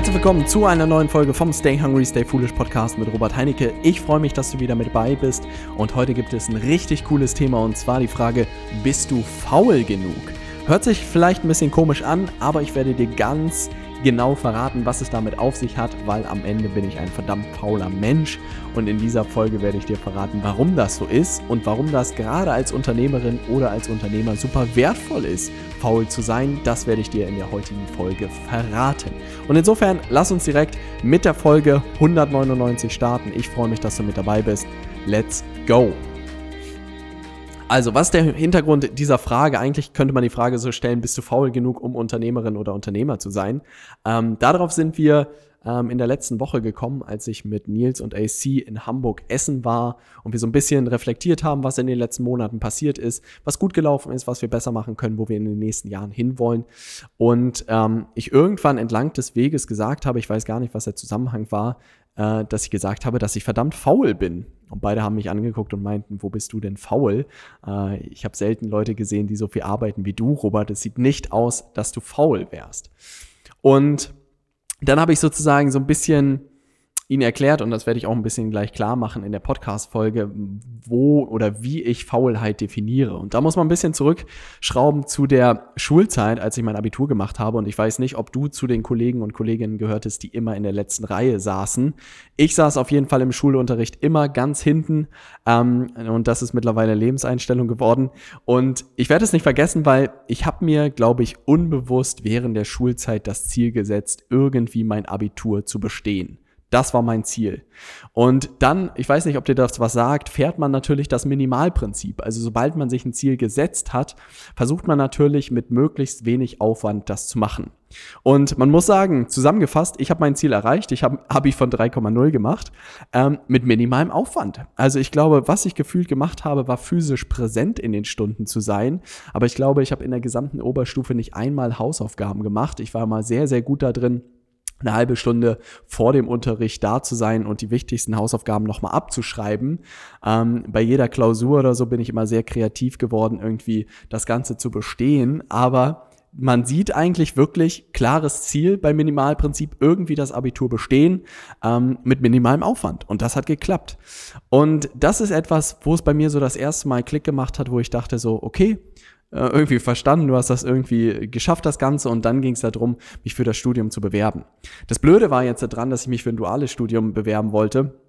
Herzlich willkommen zu einer neuen Folge vom Stay Hungry, Stay Foolish Podcast mit Robert Heinecke. Ich freue mich, dass du wieder mit dabei bist und heute gibt es ein richtig cooles Thema und zwar die Frage, bist du faul genug? Hört sich vielleicht ein bisschen komisch an, aber ich werde dir ganz genau verraten, was es damit auf sich hat, weil am Ende bin ich ein verdammt fauler Mensch und in dieser Folge werde ich dir verraten, warum das so ist und warum das gerade als Unternehmerin oder als Unternehmer super wertvoll ist, faul zu sein. Das werde ich dir in der heutigen Folge verraten. Und insofern lass uns direkt mit der Folge 199 starten. Ich freue mich, dass du mit dabei bist. Let's go! Also, was ist der Hintergrund dieser Frage? Eigentlich könnte man die Frage so stellen, bist du faul genug, um Unternehmerin oder Unternehmer zu sein? Ähm, darauf sind wir ähm, in der letzten Woche gekommen, als ich mit Nils und AC in Hamburg essen war und wir so ein bisschen reflektiert haben, was in den letzten Monaten passiert ist, was gut gelaufen ist, was wir besser machen können, wo wir in den nächsten Jahren hinwollen. Und ähm, ich irgendwann entlang des Weges gesagt habe, ich weiß gar nicht, was der Zusammenhang war, äh, dass ich gesagt habe, dass ich verdammt faul bin. Und beide haben mich angeguckt und meinten, wo bist du denn faul? Äh, ich habe selten Leute gesehen, die so viel arbeiten wie du, Robert. Es sieht nicht aus, dass du faul wärst. Und dann habe ich sozusagen so ein bisschen ihn erklärt, und das werde ich auch ein bisschen gleich klar machen in der Podcast-Folge, wo oder wie ich Faulheit definiere. Und da muss man ein bisschen zurückschrauben zu der Schulzeit, als ich mein Abitur gemacht habe. Und ich weiß nicht, ob du zu den Kollegen und Kolleginnen gehörtest, die immer in der letzten Reihe saßen. Ich saß auf jeden Fall im Schulunterricht immer ganz hinten. Ähm, und das ist mittlerweile Lebenseinstellung geworden. Und ich werde es nicht vergessen, weil ich habe mir, glaube ich, unbewusst während der Schulzeit das Ziel gesetzt, irgendwie mein Abitur zu bestehen. Das war mein Ziel. Und dann, ich weiß nicht, ob dir das was sagt, fährt man natürlich das Minimalprinzip. Also sobald man sich ein Ziel gesetzt hat, versucht man natürlich mit möglichst wenig Aufwand das zu machen. Und man muss sagen, zusammengefasst, ich habe mein Ziel erreicht. Ich habe Abi von 3,0 gemacht ähm, mit minimalem Aufwand. Also ich glaube, was ich gefühlt gemacht habe, war physisch präsent in den Stunden zu sein. Aber ich glaube, ich habe in der gesamten Oberstufe nicht einmal Hausaufgaben gemacht. Ich war mal sehr, sehr gut da drin eine halbe Stunde vor dem Unterricht da zu sein und die wichtigsten Hausaufgaben nochmal abzuschreiben. Ähm, bei jeder Klausur oder so bin ich immer sehr kreativ geworden, irgendwie das Ganze zu bestehen. Aber man sieht eigentlich wirklich klares Ziel beim Minimalprinzip, irgendwie das Abitur bestehen ähm, mit minimalem Aufwand. Und das hat geklappt. Und das ist etwas, wo es bei mir so das erste Mal Klick gemacht hat, wo ich dachte so, okay, irgendwie verstanden, du hast das irgendwie geschafft, das Ganze, und dann ging es darum, mich für das Studium zu bewerben. Das Blöde war jetzt daran, dass ich mich für ein duales Studium bewerben wollte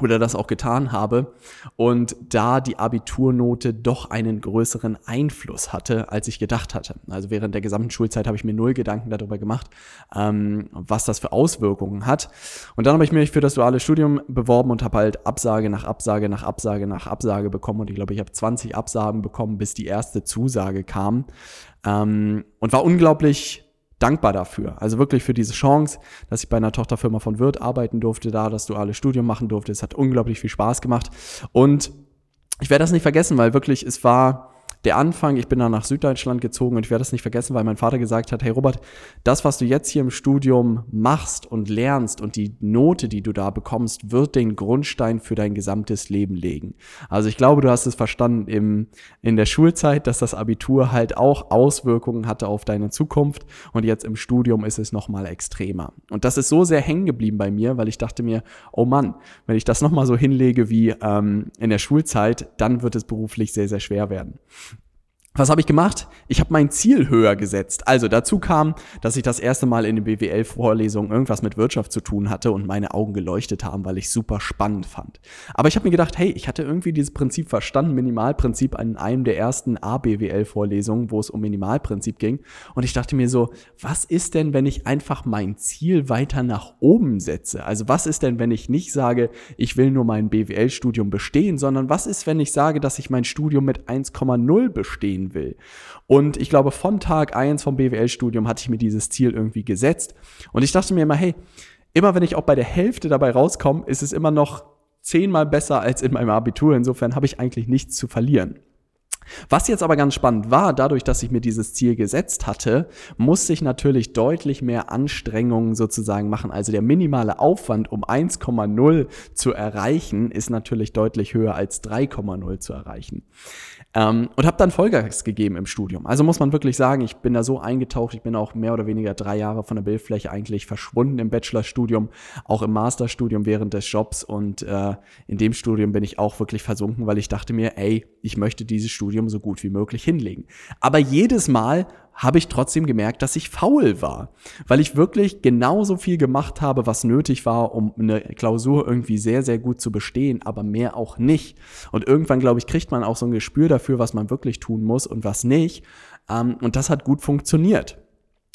oder das auch getan habe und da die Abiturnote doch einen größeren Einfluss hatte, als ich gedacht hatte. Also während der gesamten Schulzeit habe ich mir null Gedanken darüber gemacht, ähm, was das für Auswirkungen hat. Und dann habe ich mich für das duale Studium beworben und habe halt Absage nach Absage nach Absage nach Absage bekommen und ich glaube, ich habe 20 Absagen bekommen, bis die erste Zusage kam ähm, und war unglaublich dankbar dafür. Also wirklich für diese Chance, dass ich bei einer Tochterfirma von Wirt arbeiten durfte, da das duale Studium machen durfte. Es hat unglaublich viel Spaß gemacht. Und ich werde das nicht vergessen, weil wirklich es war der Anfang, ich bin dann nach Süddeutschland gezogen und ich werde das nicht vergessen, weil mein Vater gesagt hat, hey Robert, das, was du jetzt hier im Studium machst und lernst und die Note, die du da bekommst, wird den Grundstein für dein gesamtes Leben legen. Also ich glaube, du hast es verstanden im, in der Schulzeit, dass das Abitur halt auch Auswirkungen hatte auf deine Zukunft und jetzt im Studium ist es nochmal extremer. Und das ist so sehr hängen geblieben bei mir, weil ich dachte mir, oh Mann, wenn ich das nochmal so hinlege wie ähm, in der Schulzeit, dann wird es beruflich sehr, sehr schwer werden. Was habe ich gemacht? Ich habe mein Ziel höher gesetzt. Also dazu kam, dass ich das erste Mal in den BWL-Vorlesungen irgendwas mit Wirtschaft zu tun hatte und meine Augen geleuchtet haben, weil ich super spannend fand. Aber ich habe mir gedacht, hey, ich hatte irgendwie dieses Prinzip verstanden, Minimalprinzip an einem der ersten A-BWL-Vorlesungen, wo es um Minimalprinzip ging. Und ich dachte mir so, was ist denn, wenn ich einfach mein Ziel weiter nach oben setze? Also was ist denn, wenn ich nicht sage, ich will nur mein BWL-Studium bestehen, sondern was ist, wenn ich sage, dass ich mein Studium mit 1,0 bestehen gehen will. Und ich glaube, von Tag 1 vom BWL-Studium hatte ich mir dieses Ziel irgendwie gesetzt. Und ich dachte mir immer, hey, immer wenn ich auch bei der Hälfte dabei rauskomme, ist es immer noch zehnmal besser als in meinem Abitur. Insofern habe ich eigentlich nichts zu verlieren. Was jetzt aber ganz spannend war, dadurch, dass ich mir dieses Ziel gesetzt hatte, musste ich natürlich deutlich mehr Anstrengungen sozusagen machen. Also der minimale Aufwand, um 1,0 zu erreichen, ist natürlich deutlich höher als 3,0 zu erreichen. Ähm, und habe dann Vollgas gegeben im Studium. Also muss man wirklich sagen, ich bin da so eingetaucht, ich bin auch mehr oder weniger drei Jahre von der Bildfläche eigentlich verschwunden im Bachelorstudium, auch im Masterstudium während des Jobs und äh, in dem Studium bin ich auch wirklich versunken, weil ich dachte mir, ey, ich möchte dieses Studium so gut wie möglich hinlegen. Aber jedes Mal habe ich trotzdem gemerkt, dass ich faul war, weil ich wirklich genauso viel gemacht habe, was nötig war, um eine Klausur irgendwie sehr, sehr gut zu bestehen, aber mehr auch nicht. Und irgendwann, glaube ich, kriegt man auch so ein Gespür dafür, was man wirklich tun muss und was nicht. Ähm, und das hat gut funktioniert.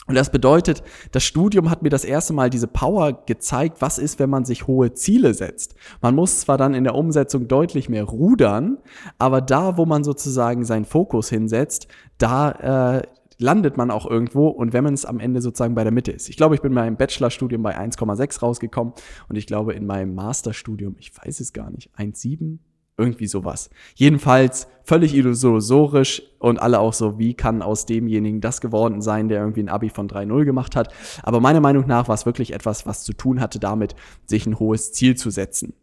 Und das bedeutet, das Studium hat mir das erste Mal diese Power gezeigt, was ist, wenn man sich hohe Ziele setzt. Man muss zwar dann in der Umsetzung deutlich mehr rudern, aber da, wo man sozusagen seinen Fokus hinsetzt, da äh, landet man auch irgendwo und wenn man es am Ende sozusagen bei der Mitte ist. Ich glaube, ich bin in meinem Bachelorstudium bei 1,6 rausgekommen und ich glaube in meinem Masterstudium, ich weiß es gar nicht, 1,7? Irgendwie sowas. Jedenfalls völlig illusorisch und alle auch so, wie kann aus demjenigen das geworden sein, der irgendwie ein Abi von 3.0 gemacht hat. Aber meiner Meinung nach war es wirklich etwas, was zu tun hatte damit, sich ein hohes Ziel zu setzen.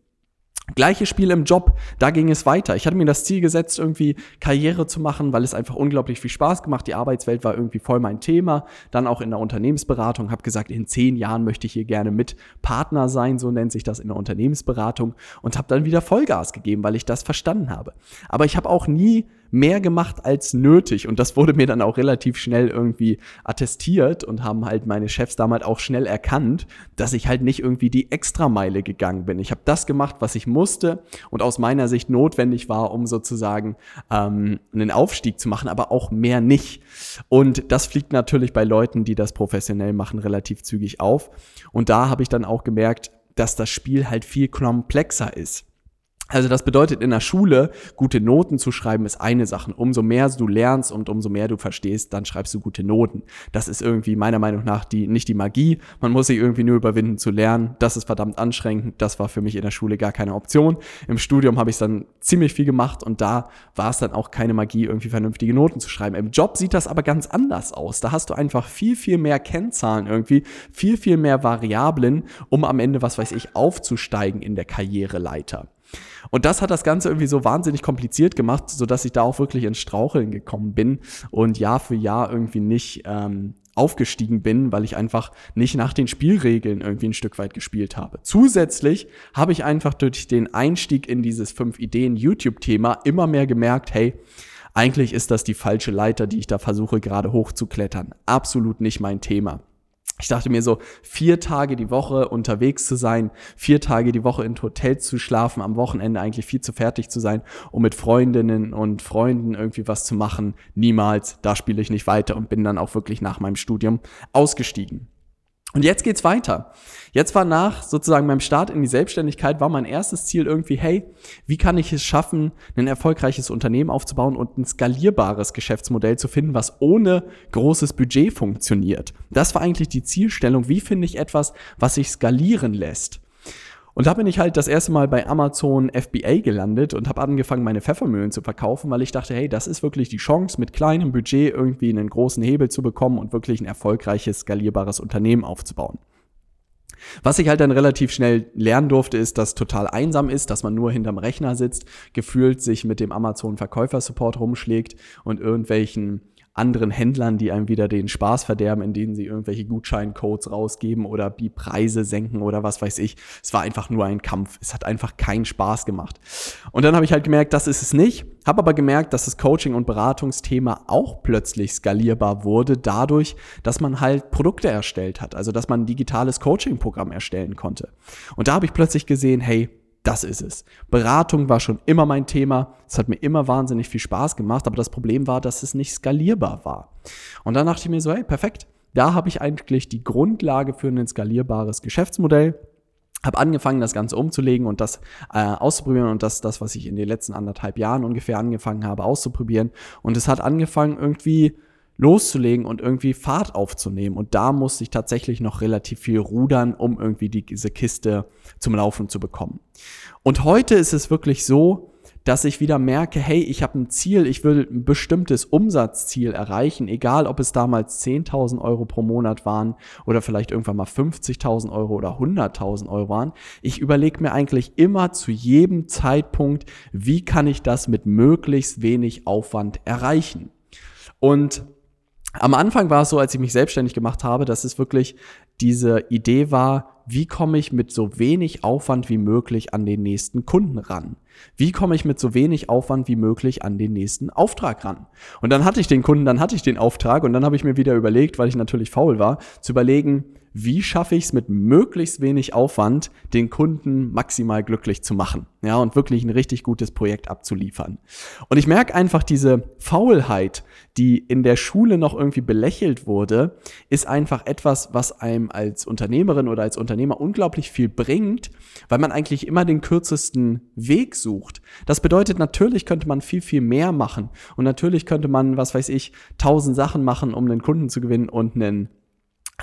Gleiches Spiel im Job, da ging es weiter. Ich hatte mir das Ziel gesetzt, irgendwie Karriere zu machen, weil es einfach unglaublich viel Spaß gemacht. Die Arbeitswelt war irgendwie voll mein Thema. Dann auch in der Unternehmensberatung, habe gesagt, in zehn Jahren möchte ich hier gerne mit Partner sein, so nennt sich das in der Unternehmensberatung und habe dann wieder Vollgas gegeben, weil ich das verstanden habe. Aber ich habe auch nie mehr gemacht als nötig. Und das wurde mir dann auch relativ schnell irgendwie attestiert und haben halt meine Chefs damals auch schnell erkannt, dass ich halt nicht irgendwie die Extrameile gegangen bin. Ich habe das gemacht, was ich musste und aus meiner Sicht notwendig war, um sozusagen ähm, einen Aufstieg zu machen, aber auch mehr nicht. Und das fliegt natürlich bei Leuten, die das professionell machen, relativ zügig auf. Und da habe ich dann auch gemerkt, dass das Spiel halt viel komplexer ist. Also das bedeutet in der Schule, gute Noten zu schreiben ist eine Sache. Umso mehr du lernst und umso mehr du verstehst, dann schreibst du gute Noten. Das ist irgendwie meiner Meinung nach die, nicht die Magie. Man muss sich irgendwie nur überwinden zu lernen. Das ist verdammt anstrengend. Das war für mich in der Schule gar keine Option. Im Studium habe ich dann ziemlich viel gemacht und da war es dann auch keine Magie, irgendwie vernünftige Noten zu schreiben. Im Job sieht das aber ganz anders aus. Da hast du einfach viel, viel mehr Kennzahlen irgendwie, viel, viel mehr Variablen, um am Ende, was weiß ich, aufzusteigen in der Karriereleiter. Und das hat das Ganze irgendwie so wahnsinnig kompliziert gemacht, sodass ich da auch wirklich ins Straucheln gekommen bin und Jahr für Jahr irgendwie nicht ähm, aufgestiegen bin, weil ich einfach nicht nach den Spielregeln irgendwie ein Stück weit gespielt habe. Zusätzlich habe ich einfach durch den Einstieg in dieses fünf Ideen YouTube-Thema immer mehr gemerkt, hey, eigentlich ist das die falsche Leiter, die ich da versuche gerade hochzuklettern. Absolut nicht mein Thema. Ich dachte mir so, vier Tage die Woche unterwegs zu sein, vier Tage die Woche in Hotels zu schlafen, am Wochenende eigentlich viel zu fertig zu sein, um mit Freundinnen und Freunden irgendwie was zu machen. Niemals, da spiele ich nicht weiter und bin dann auch wirklich nach meinem Studium ausgestiegen. Und jetzt geht's weiter. Jetzt war nach sozusagen meinem Start in die Selbstständigkeit war mein erstes Ziel irgendwie, hey, wie kann ich es schaffen, ein erfolgreiches Unternehmen aufzubauen und ein skalierbares Geschäftsmodell zu finden, was ohne großes Budget funktioniert. Das war eigentlich die Zielstellung. Wie finde ich etwas, was sich skalieren lässt? Und da bin ich halt das erste Mal bei Amazon FBA gelandet und habe angefangen, meine Pfeffermühlen zu verkaufen, weil ich dachte, hey, das ist wirklich die Chance, mit kleinem Budget irgendwie einen großen Hebel zu bekommen und wirklich ein erfolgreiches, skalierbares Unternehmen aufzubauen. Was ich halt dann relativ schnell lernen durfte, ist, dass total einsam ist, dass man nur hinterm Rechner sitzt, gefühlt sich mit dem Amazon Verkäufersupport rumschlägt und irgendwelchen anderen Händlern, die einem wieder den Spaß verderben, indem sie irgendwelche Gutscheincodes rausgeben oder die Preise senken oder was weiß ich. Es war einfach nur ein Kampf. Es hat einfach keinen Spaß gemacht. Und dann habe ich halt gemerkt, das ist es nicht. Habe aber gemerkt, dass das Coaching- und Beratungsthema auch plötzlich skalierbar wurde, dadurch, dass man halt Produkte erstellt hat. Also, dass man ein digitales Coaching-Programm erstellen konnte. Und da habe ich plötzlich gesehen, hey, das ist es. Beratung war schon immer mein Thema. Es hat mir immer wahnsinnig viel Spaß gemacht, aber das Problem war, dass es nicht skalierbar war. Und dann dachte ich mir so, hey, perfekt. Da habe ich eigentlich die Grundlage für ein skalierbares Geschäftsmodell. Habe angefangen, das Ganze umzulegen und das äh, auszuprobieren und das, das, was ich in den letzten anderthalb Jahren ungefähr angefangen habe, auszuprobieren. Und es hat angefangen, irgendwie loszulegen und irgendwie Fahrt aufzunehmen. Und da musste ich tatsächlich noch relativ viel rudern, um irgendwie die, diese Kiste zum Laufen zu bekommen. Und heute ist es wirklich so, dass ich wieder merke, hey, ich habe ein Ziel, ich will ein bestimmtes Umsatzziel erreichen, egal ob es damals 10.000 Euro pro Monat waren oder vielleicht irgendwann mal 50.000 Euro oder 100.000 Euro waren. Ich überlege mir eigentlich immer zu jedem Zeitpunkt, wie kann ich das mit möglichst wenig Aufwand erreichen. Und am Anfang war es so, als ich mich selbstständig gemacht habe, dass es wirklich diese Idee war, wie komme ich mit so wenig Aufwand wie möglich an den nächsten Kunden ran? Wie komme ich mit so wenig Aufwand wie möglich an den nächsten Auftrag ran? Und dann hatte ich den Kunden, dann hatte ich den Auftrag und dann habe ich mir wieder überlegt, weil ich natürlich faul war, zu überlegen, wie schaffe ich es mit möglichst wenig Aufwand, den Kunden maximal glücklich zu machen, ja, und wirklich ein richtig gutes Projekt abzuliefern. Und ich merke einfach diese Faulheit, die in der Schule noch irgendwie belächelt wurde, ist einfach etwas, was einem als Unternehmerin oder als Unternehmer unglaublich viel bringt, weil man eigentlich immer den kürzesten Weg sucht. Das bedeutet, natürlich könnte man viel, viel mehr machen und natürlich könnte man, was weiß ich, tausend Sachen machen, um einen Kunden zu gewinnen und einen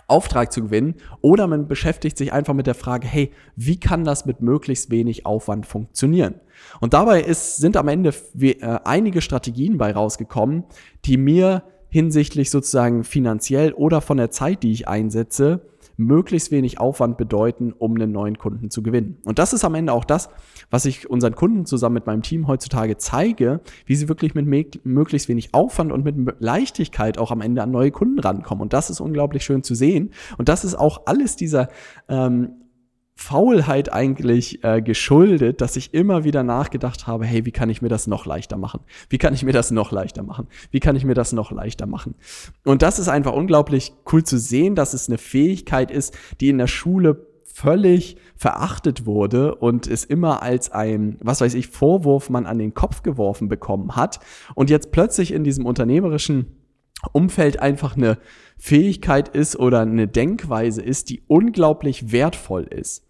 Auftrag zu gewinnen oder man beschäftigt sich einfach mit der Frage, hey, wie kann das mit möglichst wenig Aufwand funktionieren? Und dabei ist, sind am Ende äh, einige Strategien bei rausgekommen, die mir hinsichtlich sozusagen finanziell oder von der Zeit, die ich einsetze, möglichst wenig Aufwand bedeuten, um einen neuen Kunden zu gewinnen. Und das ist am Ende auch das, was ich unseren Kunden zusammen mit meinem Team heutzutage zeige, wie sie wirklich mit möglichst wenig Aufwand und mit Leichtigkeit auch am Ende an neue Kunden rankommen. Und das ist unglaublich schön zu sehen. Und das ist auch alles dieser ähm, Faulheit eigentlich äh, geschuldet, dass ich immer wieder nachgedacht habe, hey, wie kann ich mir das noch leichter machen? Wie kann ich mir das noch leichter machen? Wie kann ich mir das noch leichter machen? Und das ist einfach unglaublich cool zu sehen, dass es eine Fähigkeit ist, die in der Schule völlig verachtet wurde und es immer als ein, was weiß ich, Vorwurf man an den Kopf geworfen bekommen hat und jetzt plötzlich in diesem unternehmerischen Umfeld einfach eine Fähigkeit ist oder eine Denkweise ist, die unglaublich wertvoll ist.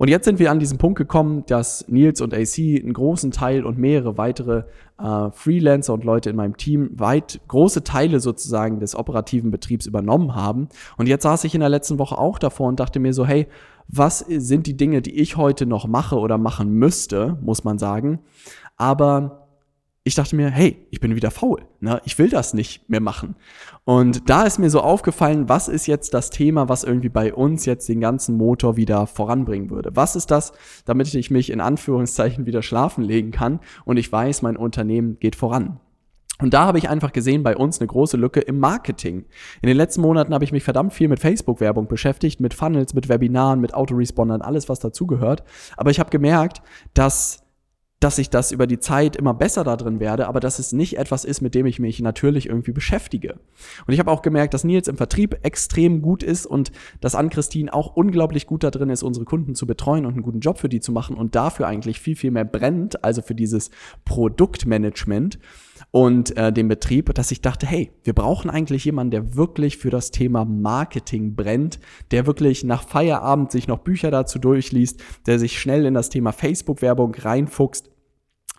Und jetzt sind wir an diesen Punkt gekommen, dass Nils und AC einen großen Teil und mehrere weitere äh, Freelancer und Leute in meinem Team weit große Teile sozusagen des operativen Betriebs übernommen haben. Und jetzt saß ich in der letzten Woche auch davor und dachte mir so, hey, was sind die Dinge, die ich heute noch mache oder machen müsste, muss man sagen. Aber ich dachte mir, hey, ich bin wieder faul. Ne? Ich will das nicht mehr machen. Und da ist mir so aufgefallen, was ist jetzt das Thema, was irgendwie bei uns jetzt den ganzen Motor wieder voranbringen würde? Was ist das, damit ich mich in Anführungszeichen wieder schlafen legen kann und ich weiß, mein Unternehmen geht voran? Und da habe ich einfach gesehen, bei uns eine große Lücke im Marketing. In den letzten Monaten habe ich mich verdammt viel mit Facebook-Werbung beschäftigt, mit Funnels, mit Webinaren, mit Autorespondern, alles, was dazugehört. Aber ich habe gemerkt, dass dass ich das über die Zeit immer besser da drin werde, aber dass es nicht etwas ist, mit dem ich mich natürlich irgendwie beschäftige. Und ich habe auch gemerkt, dass Nils im Vertrieb extrem gut ist und dass Ann-Christine auch unglaublich gut da drin ist, unsere Kunden zu betreuen und einen guten Job für die zu machen und dafür eigentlich viel, viel mehr brennt, also für dieses Produktmanagement und äh, den Betrieb, dass ich dachte, hey, wir brauchen eigentlich jemanden, der wirklich für das Thema Marketing brennt, der wirklich nach Feierabend sich noch Bücher dazu durchliest, der sich schnell in das Thema Facebook-Werbung reinfuchst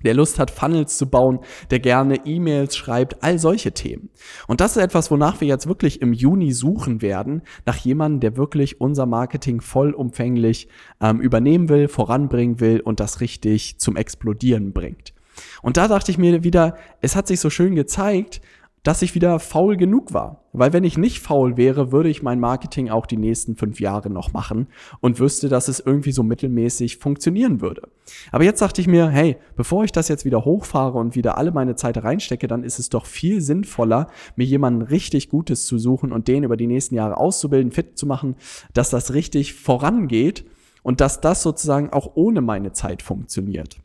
der Lust hat, Funnels zu bauen, der gerne E-Mails schreibt, all solche Themen. Und das ist etwas, wonach wir jetzt wirklich im Juni suchen werden, nach jemandem, der wirklich unser Marketing vollumfänglich ähm, übernehmen will, voranbringen will und das richtig zum Explodieren bringt. Und da dachte ich mir wieder, es hat sich so schön gezeigt, dass ich wieder faul genug war. Weil wenn ich nicht faul wäre, würde ich mein Marketing auch die nächsten fünf Jahre noch machen und wüsste, dass es irgendwie so mittelmäßig funktionieren würde. Aber jetzt dachte ich mir, hey, bevor ich das jetzt wieder hochfahre und wieder alle meine Zeit reinstecke, dann ist es doch viel sinnvoller, mir jemanden richtig Gutes zu suchen und den über die nächsten Jahre auszubilden, fit zu machen, dass das richtig vorangeht und dass das sozusagen auch ohne meine Zeit funktioniert.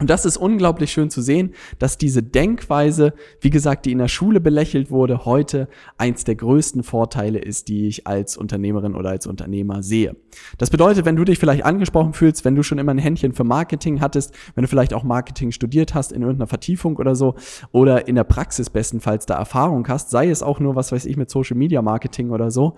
Und das ist unglaublich schön zu sehen, dass diese Denkweise, wie gesagt, die in der Schule belächelt wurde, heute eins der größten Vorteile ist, die ich als Unternehmerin oder als Unternehmer sehe. Das bedeutet, wenn du dich vielleicht angesprochen fühlst, wenn du schon immer ein Händchen für Marketing hattest, wenn du vielleicht auch Marketing studiert hast in irgendeiner Vertiefung oder so oder in der Praxis bestenfalls da Erfahrung hast, sei es auch nur, was weiß ich, mit Social Media Marketing oder so,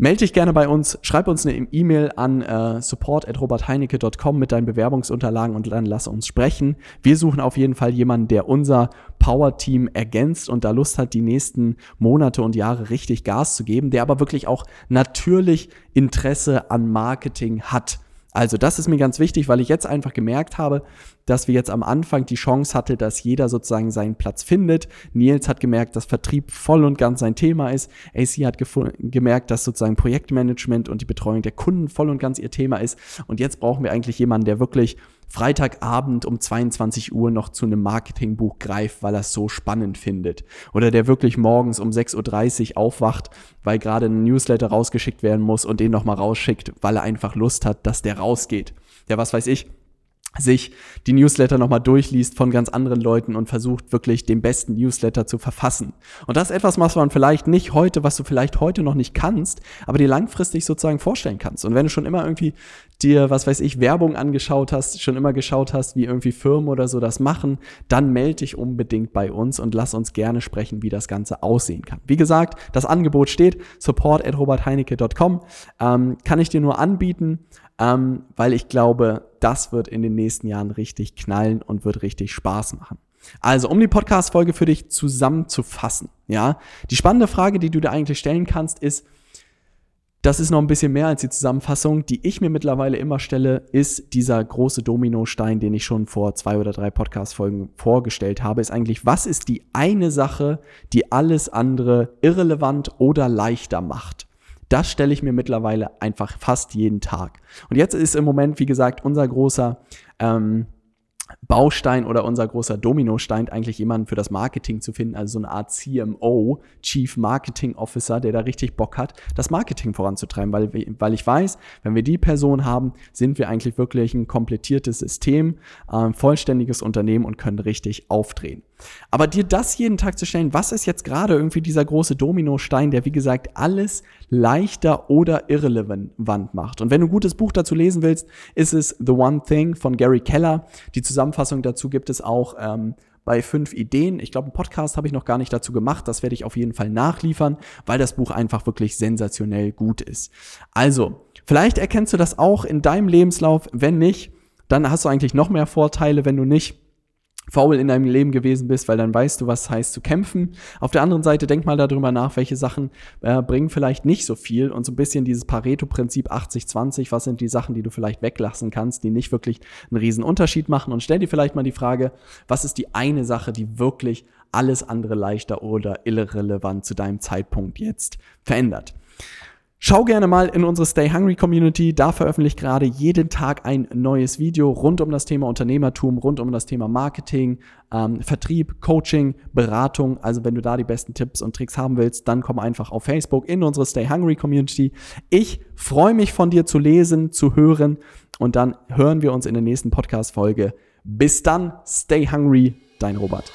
Melde dich gerne bei uns, schreib uns eine E-Mail an äh, support.robertheinecke.com mit deinen Bewerbungsunterlagen und dann lass uns sprechen. Wir suchen auf jeden Fall jemanden, der unser Power-Team ergänzt und da Lust hat, die nächsten Monate und Jahre richtig Gas zu geben, der aber wirklich auch natürlich Interesse an Marketing hat. Also das ist mir ganz wichtig, weil ich jetzt einfach gemerkt habe, dass wir jetzt am Anfang die Chance hatte, dass jeder sozusagen seinen Platz findet. Nils hat gemerkt, dass Vertrieb voll und ganz sein Thema ist. AC hat gemerkt, dass sozusagen Projektmanagement und die Betreuung der Kunden voll und ganz ihr Thema ist. Und jetzt brauchen wir eigentlich jemanden, der wirklich Freitagabend um 22 Uhr noch zu einem Marketingbuch greift, weil er es so spannend findet. Oder der wirklich morgens um 6.30 Uhr aufwacht, weil gerade ein Newsletter rausgeschickt werden muss und den nochmal rausschickt, weil er einfach Lust hat, dass der rausgeht. Der, was weiß ich, sich die Newsletter nochmal durchliest von ganz anderen Leuten und versucht wirklich den besten Newsletter zu verfassen. Und das ist etwas, was man vielleicht nicht heute, was du vielleicht heute noch nicht kannst, aber dir langfristig sozusagen vorstellen kannst. Und wenn du schon immer irgendwie dir, was weiß ich, Werbung angeschaut hast, schon immer geschaut hast, wie irgendwie Firmen oder so das machen, dann melde dich unbedingt bei uns und lass uns gerne sprechen, wie das Ganze aussehen kann. Wie gesagt, das Angebot steht, support at robertheinecke.com, ähm, kann ich dir nur anbieten ähm, weil ich glaube, das wird in den nächsten Jahren richtig knallen und wird richtig Spaß machen. Also, um die Podcast-Folge für dich zusammenzufassen, ja, die spannende Frage, die du dir eigentlich stellen kannst, ist, das ist noch ein bisschen mehr als die Zusammenfassung, die ich mir mittlerweile immer stelle, ist dieser große Dominostein, den ich schon vor zwei oder drei Podcast-Folgen vorgestellt habe, ist eigentlich, was ist die eine Sache, die alles andere irrelevant oder leichter macht? Das stelle ich mir mittlerweile einfach fast jeden Tag. Und jetzt ist im Moment, wie gesagt, unser großer ähm, Baustein oder unser großer Dominostein eigentlich jemanden für das Marketing zu finden, also so eine Art CMO, Chief Marketing Officer, der da richtig Bock hat, das Marketing voranzutreiben, weil, weil ich weiß, wenn wir die Person haben, sind wir eigentlich wirklich ein komplettiertes System, ein vollständiges Unternehmen und können richtig aufdrehen. Aber dir das jeden Tag zu stellen, was ist jetzt gerade irgendwie dieser große Dominostein, der wie gesagt alles leichter oder irrelevant macht. Und wenn du ein gutes Buch dazu lesen willst, ist es The One Thing von Gary Keller. Die Zusammenfassung dazu gibt es auch ähm, bei fünf Ideen. Ich glaube, einen Podcast habe ich noch gar nicht dazu gemacht. Das werde ich auf jeden Fall nachliefern, weil das Buch einfach wirklich sensationell gut ist. Also, vielleicht erkennst du das auch in deinem Lebenslauf. Wenn nicht, dann hast du eigentlich noch mehr Vorteile, wenn du nicht faul in deinem Leben gewesen bist, weil dann weißt du, was heißt zu kämpfen. Auf der anderen Seite denk mal darüber nach, welche Sachen äh, bringen vielleicht nicht so viel und so ein bisschen dieses Pareto-Prinzip 80-20, was sind die Sachen, die du vielleicht weglassen kannst, die nicht wirklich einen riesen Unterschied machen und stell dir vielleicht mal die Frage, was ist die eine Sache, die wirklich alles andere leichter oder irrelevant zu deinem Zeitpunkt jetzt verändert. Schau gerne mal in unsere Stay Hungry Community. Da veröffentliche ich gerade jeden Tag ein neues Video rund um das Thema Unternehmertum, rund um das Thema Marketing, ähm, Vertrieb, Coaching, Beratung. Also wenn du da die besten Tipps und Tricks haben willst, dann komm einfach auf Facebook in unsere Stay Hungry Community. Ich freue mich von dir zu lesen, zu hören und dann hören wir uns in der nächsten Podcast-Folge. Bis dann, stay hungry, dein Robert.